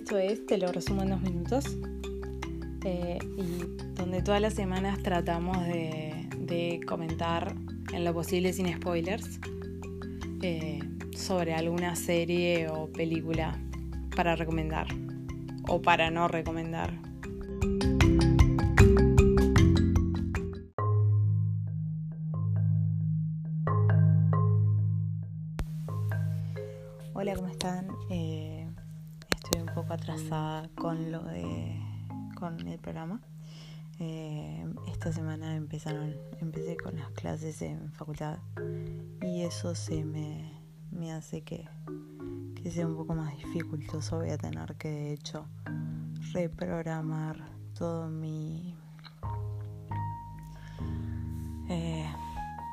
Esto es Te lo resumo en dos minutos. eh, y donde todas las semanas tratamos de, comentar en lo posible sin spoilers eh, sobre alguna serie o película para recomendar o para no recomendar. Hola, ¿cómo están? Eh, estoy un poco atrasada con lo de con el programa. Eh, esta semana empezaron, empecé con las clases en facultad y eso se me, me hace que, que sea un poco más dificultoso. Voy a tener que de hecho reprogramar todo mi eh,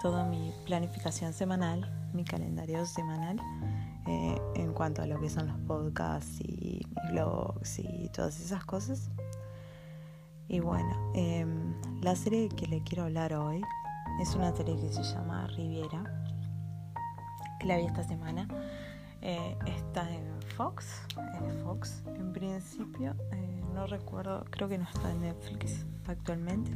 toda mi planificación semanal, mi calendario semanal eh, en cuanto a lo que son los podcasts y mis blogs y todas esas cosas. Y bueno, eh, la serie que le quiero hablar hoy es una serie que se llama Riviera, que la vi esta semana. Eh, está en Fox, en Fox en principio, eh, no recuerdo, creo que no está en Netflix actualmente.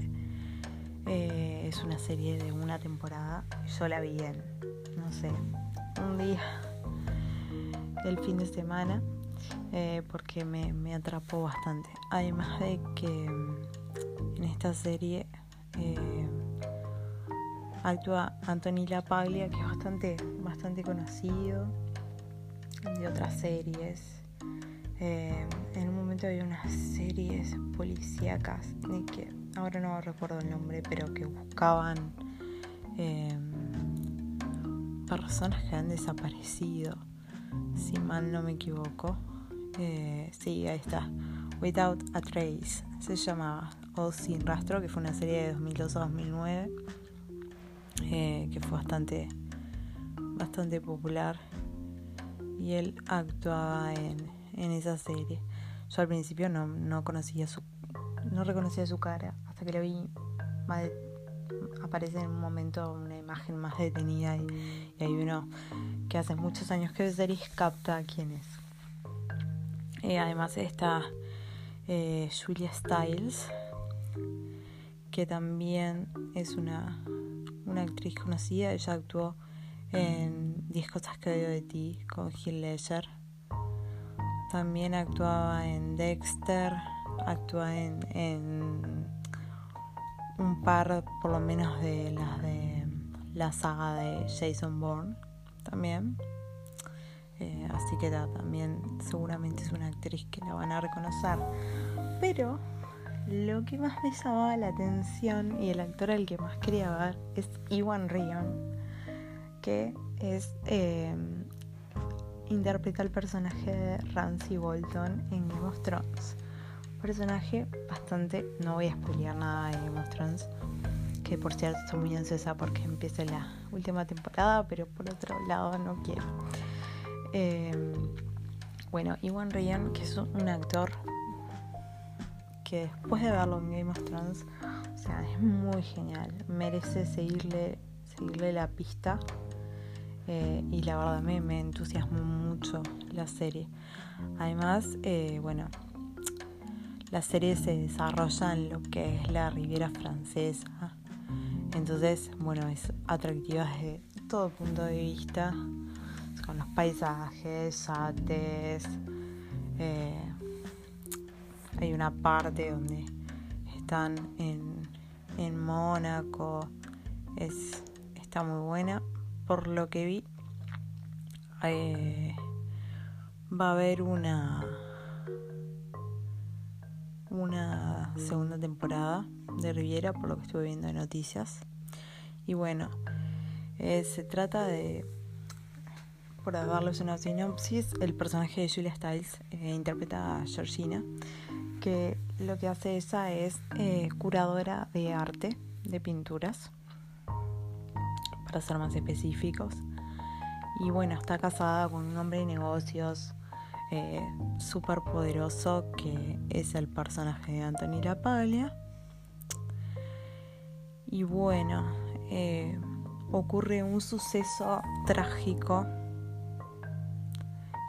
Es una serie de una temporada, yo la vi en, no sé, un día del fin de semana eh, porque me, me, atrapó bastante. Además de que mm, en esta serie eh, actúa Anthony LaPaglia, que es bastante, bastante conocido de otras series. Eh, en un momento había unas series policíacas de que ahora no recuerdo el nombre, pero que buscaban personas que han desaparecido si mal no me equivoco. Eh, sí, ahí está. Without a Trace se llamaba. O Sin Rastro, que fue una serie de 2002 a 2009. Eh, que fue bastante, bastante popular. Y él actuaba en, en esa serie. Yo al principio no, no conocía su. No reconocía su cara. Hasta que lo vi más en un momento una imagen más detenida y, y hay uno que hace muchos años que series capta quién es. Eh, además está eh, Julia Stiles, que también es una, una actriz conocida. Ella actuó en 10 cosas que odio de ti con Heath Ledger. También actuaba en Dexter, actúa en un par por lo menos de las de la saga de Jason Bourne también. Eh, así que también seguramente es una actriz que la van a reconocer. Pero lo que más me llamaba la atención y el actor al que más quería ver es Iwan Rion, que es eh, interpreta el personaje de Ramsay Bolton en Game of Thrones. Un personaje bastante, no voy a spoilear nada de Game of Thrones, que por cierto estoy muy ansiosa porque empieza la última temporada, pero por otro lado no quiero. Eh, bueno, Iwan Ryan, que es un actor que después de verlo en Game of Thrones, o sea, es muy genial, merece seguirle, seguirle la pista. Eh, y la verdad me, me, entusiasmó mucho la serie. Además, eh, bueno, la serie se desarrolla en lo que es la Riviera Francesa. Entonces, bueno, es atractiva desde todo punto de vista, con los paisajes, yates. Eh, hay una parte donde están en, en Mónaco. Es, está muy buena. Por lo que vi, eh, va a haber una una segunda temporada de Riviera, por lo que estuve viendo en noticias. Y bueno, eh, se trata de, por darles una sinopsis, el personaje de Julia Stiles eh, interpreta a Georgina, que lo que hace esa es eh, curadora de arte, de pinturas, para ser más específicos. Y bueno, está casada con un hombre de negocios eh, súper poderoso que es el personaje de Anthony Lapaglia. Y bueno, eh, ocurre un suceso trágico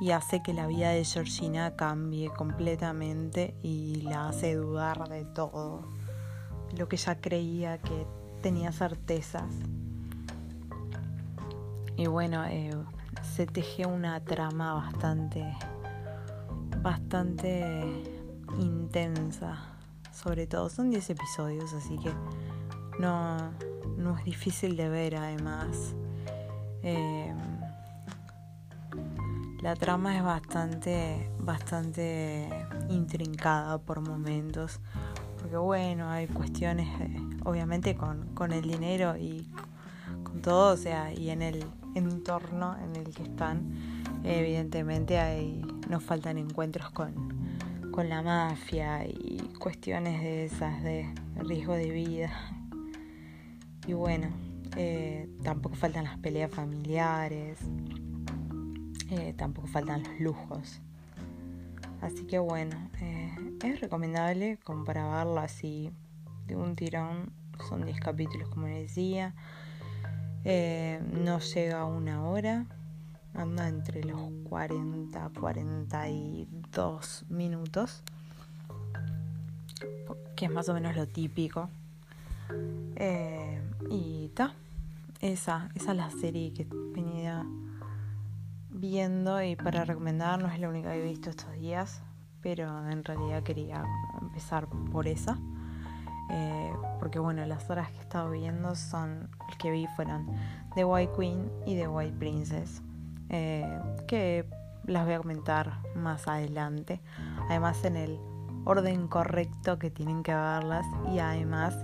y hace que la vida de Georgina cambie completamente y la hace dudar de todo lo que ella creía que tenía certezas. Y bueno, eh, se teje una trama bastante, bastante intensa. Sobre todo, son 10 episodios, así que no, no es difícil de ver además. Eh, la trama es bastante, bastante intrincada por momentos. Porque bueno, hay cuestiones, obviamente con, con el dinero y con todo, o sea, y en el entorno en el que están, evidentemente hay, nos faltan encuentros con, con la mafia y cuestiones de esas de riesgo de vida. Y bueno, eh, tampoco faltan las peleas familiares. Eh, tampoco faltan los lujos. Así que bueno, eh, es recomendable como para verlo así de un tirón. Son 10 capítulos como les decía. No llega a una hora. Anda entre los 40 42 minutos. Que es más o menos lo típico. y está. Esa, esa es la serie que venía viendo y para recomendar no es la única que he visto estos días, pero en realidad quería empezar por esa. Eh, porque bueno, las horas que he estado viendo son, el que vi fueron The White Queen y The White Princess, eh, que las voy a comentar más adelante, además en el orden correcto que tienen que verlas y además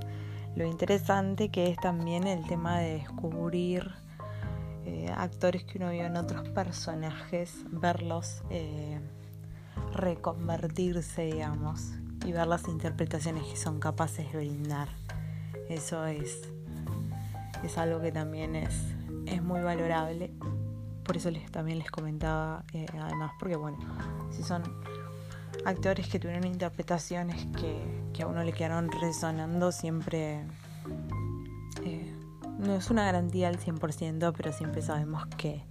lo interesante que es también el tema de descubrir eh, actores que uno vio en otros personajes, verlos eh, reconvertirse, digamos, y ver las interpretaciones que son capaces de brindar. Eso es, es algo que también es, es muy valorable. Por eso les, también les comentaba, eh, además, porque bueno, si son actores que tuvieron interpretaciones que, que a uno le quedaron resonando, siempre no es una garantía al 100%, pero siempre sabemos que,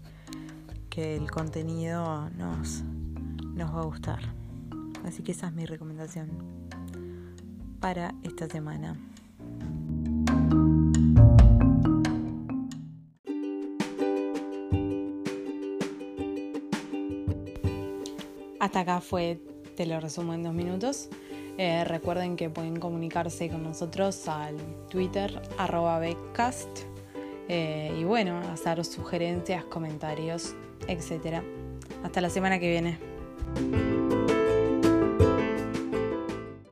que el contenido nos, nos va a gustar. Así que esa es mi recomendación para esta semana. Hasta acá fue, te lo resumo en dos minutos. Eh, recuerden que pueden comunicarse con nosotros al Twitter arroba Beckcast eh, y bueno, hacer sugerencias, comentarios, etc. Hasta la semana que viene.